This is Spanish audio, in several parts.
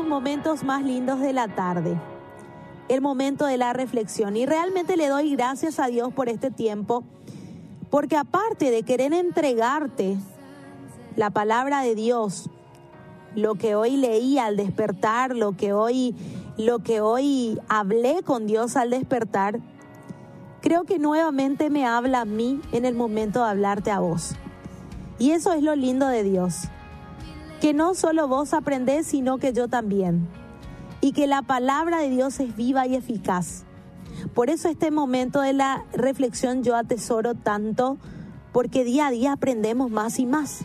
los momentos más lindos de la tarde, el momento de la reflexión. Y realmente le doy gracias a Dios por este tiempo, porque aparte de querer entregarte la palabra de Dios, lo que hoy leí al despertar, lo que hoy, lo que hoy hablé con Dios al despertar, creo que nuevamente me habla a mí en el momento de hablarte a vos. Y eso es lo lindo de Dios que no solo vos aprendés, sino que yo también. Y que la palabra de Dios es viva y eficaz. Por eso este momento de la reflexión yo atesoro tanto, porque día a día aprendemos más y más.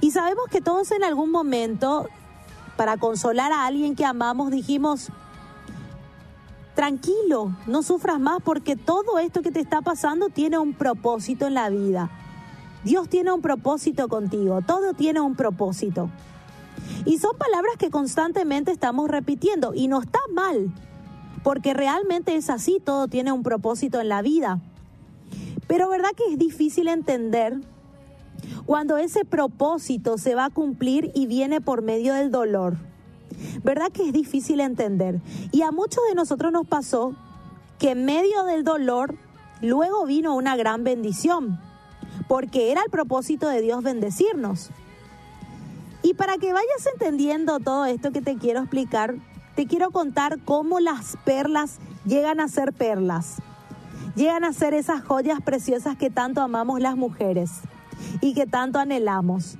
Y sabemos que todos en algún momento, para consolar a alguien que amamos, dijimos, tranquilo, no sufras más porque todo esto que te está pasando tiene un propósito en la vida. Dios tiene un propósito contigo, todo tiene un propósito. Y son palabras que constantemente estamos repitiendo y no está mal, porque realmente es así, todo tiene un propósito en la vida. Pero verdad que es difícil entender cuando ese propósito se va a cumplir y viene por medio del dolor. ¿Verdad que es difícil entender? Y a muchos de nosotros nos pasó que en medio del dolor luego vino una gran bendición porque era el propósito de Dios bendecirnos. Y para que vayas entendiendo todo esto que te quiero explicar, te quiero contar cómo las perlas llegan a ser perlas. Llegan a ser esas joyas preciosas que tanto amamos las mujeres y que tanto anhelamos.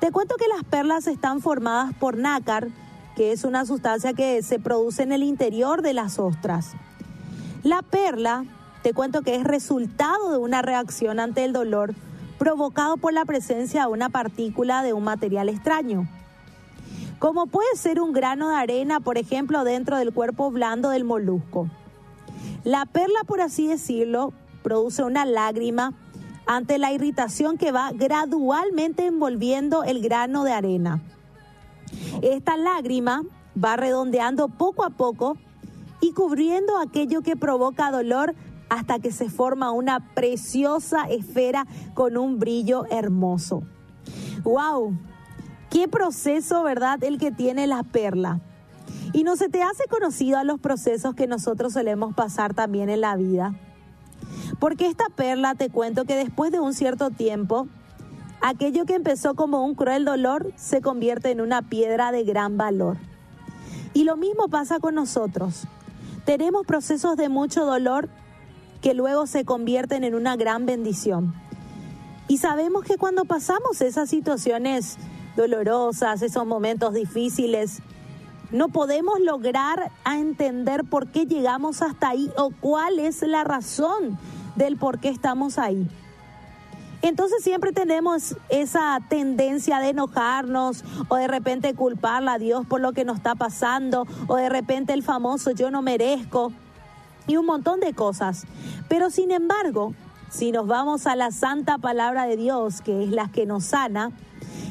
Te cuento que las perlas están formadas por nácar, que es una sustancia que se produce en el interior de las ostras. La perla te cuento que es resultado de una reacción ante el dolor provocado por la presencia de una partícula de un material extraño. Como puede ser un grano de arena, por ejemplo, dentro del cuerpo blando del molusco. La perla, por así decirlo, produce una lágrima ante la irritación que va gradualmente envolviendo el grano de arena. Esta lágrima va redondeando poco a poco y cubriendo aquello que provoca dolor hasta que se forma una preciosa esfera con un brillo hermoso. ¡Wow! Qué proceso, ¿verdad? El que tiene la perla. Y no se te hace conocido a los procesos que nosotros solemos pasar también en la vida. Porque esta perla, te cuento que después de un cierto tiempo, aquello que empezó como un cruel dolor se convierte en una piedra de gran valor. Y lo mismo pasa con nosotros. Tenemos procesos de mucho dolor que luego se convierten en una gran bendición. Y sabemos que cuando pasamos esas situaciones dolorosas, esos momentos difíciles, no podemos lograr a entender por qué llegamos hasta ahí o cuál es la razón del por qué estamos ahí. Entonces siempre tenemos esa tendencia de enojarnos o de repente culparla a Dios por lo que nos está pasando o de repente el famoso yo no merezco y un montón de cosas. Pero sin embargo, si nos vamos a la santa palabra de Dios, que es la que nos sana,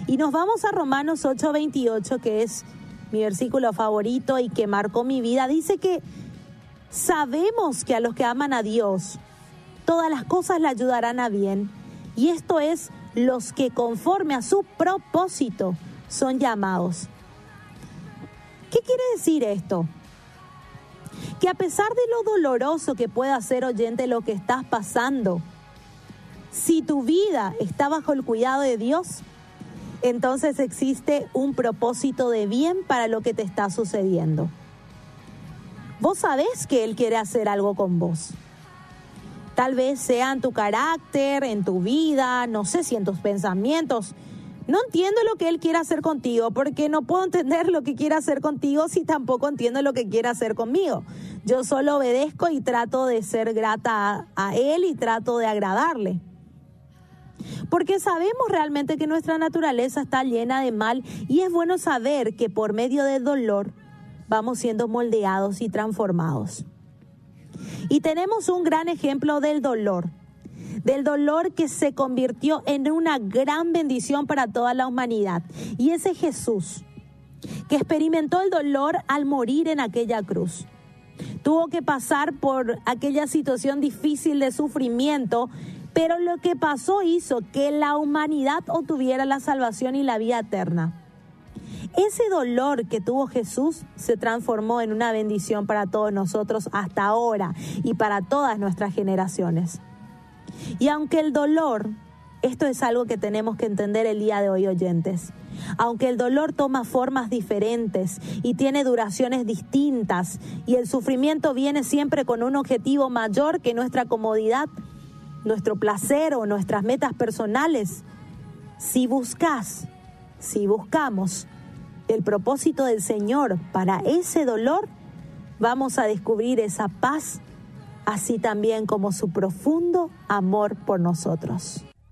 y nos vamos a Romanos 8:28, que es mi versículo favorito y que marcó mi vida, dice que sabemos que a los que aman a Dios, todas las cosas le ayudarán a bien, y esto es los que conforme a su propósito son llamados. ¿Qué quiere decir esto? Que a pesar de lo doloroso que pueda ser oyente lo que estás pasando, si tu vida está bajo el cuidado de Dios, entonces existe un propósito de bien para lo que te está sucediendo. Vos sabés que Él quiere hacer algo con vos. Tal vez sea en tu carácter, en tu vida, no sé si en tus pensamientos, no entiendo lo que Él quiere hacer contigo, porque no puedo entender lo que quiere hacer contigo si tampoco entiendo lo que quiere hacer conmigo. Yo solo obedezco y trato de ser grata a, Él y trato de agradarle. Porque sabemos realmente que nuestra naturaleza está llena de mal y es bueno saber que por medio del dolor vamos siendo moldeados y transformados. Y tenemos un gran ejemplo del dolor del dolor que se convirtió en una gran bendición para toda la humanidad. Y ese Jesús, que experimentó el dolor al morir en aquella cruz. Tuvo que pasar por aquella situación difícil de sufrimiento, pero lo que pasó hizo que la humanidad obtuviera la salvación y la vida eterna. Ese dolor que tuvo Jesús se transformó en una bendición para todos nosotros hasta ahora y para todas nuestras generaciones. Y aunque el dolor, esto es algo que tenemos que entender el día de hoy oyentes, aunque el dolor toma formas diferentes y tiene duraciones distintas y el sufrimiento viene siempre con un objetivo mayor que nuestra comodidad, nuestro placer o nuestras metas personales, si buscas, si buscamos el propósito del Señor para ese dolor, vamos a descubrir esa paz, así también como su profundo amor por nosotros.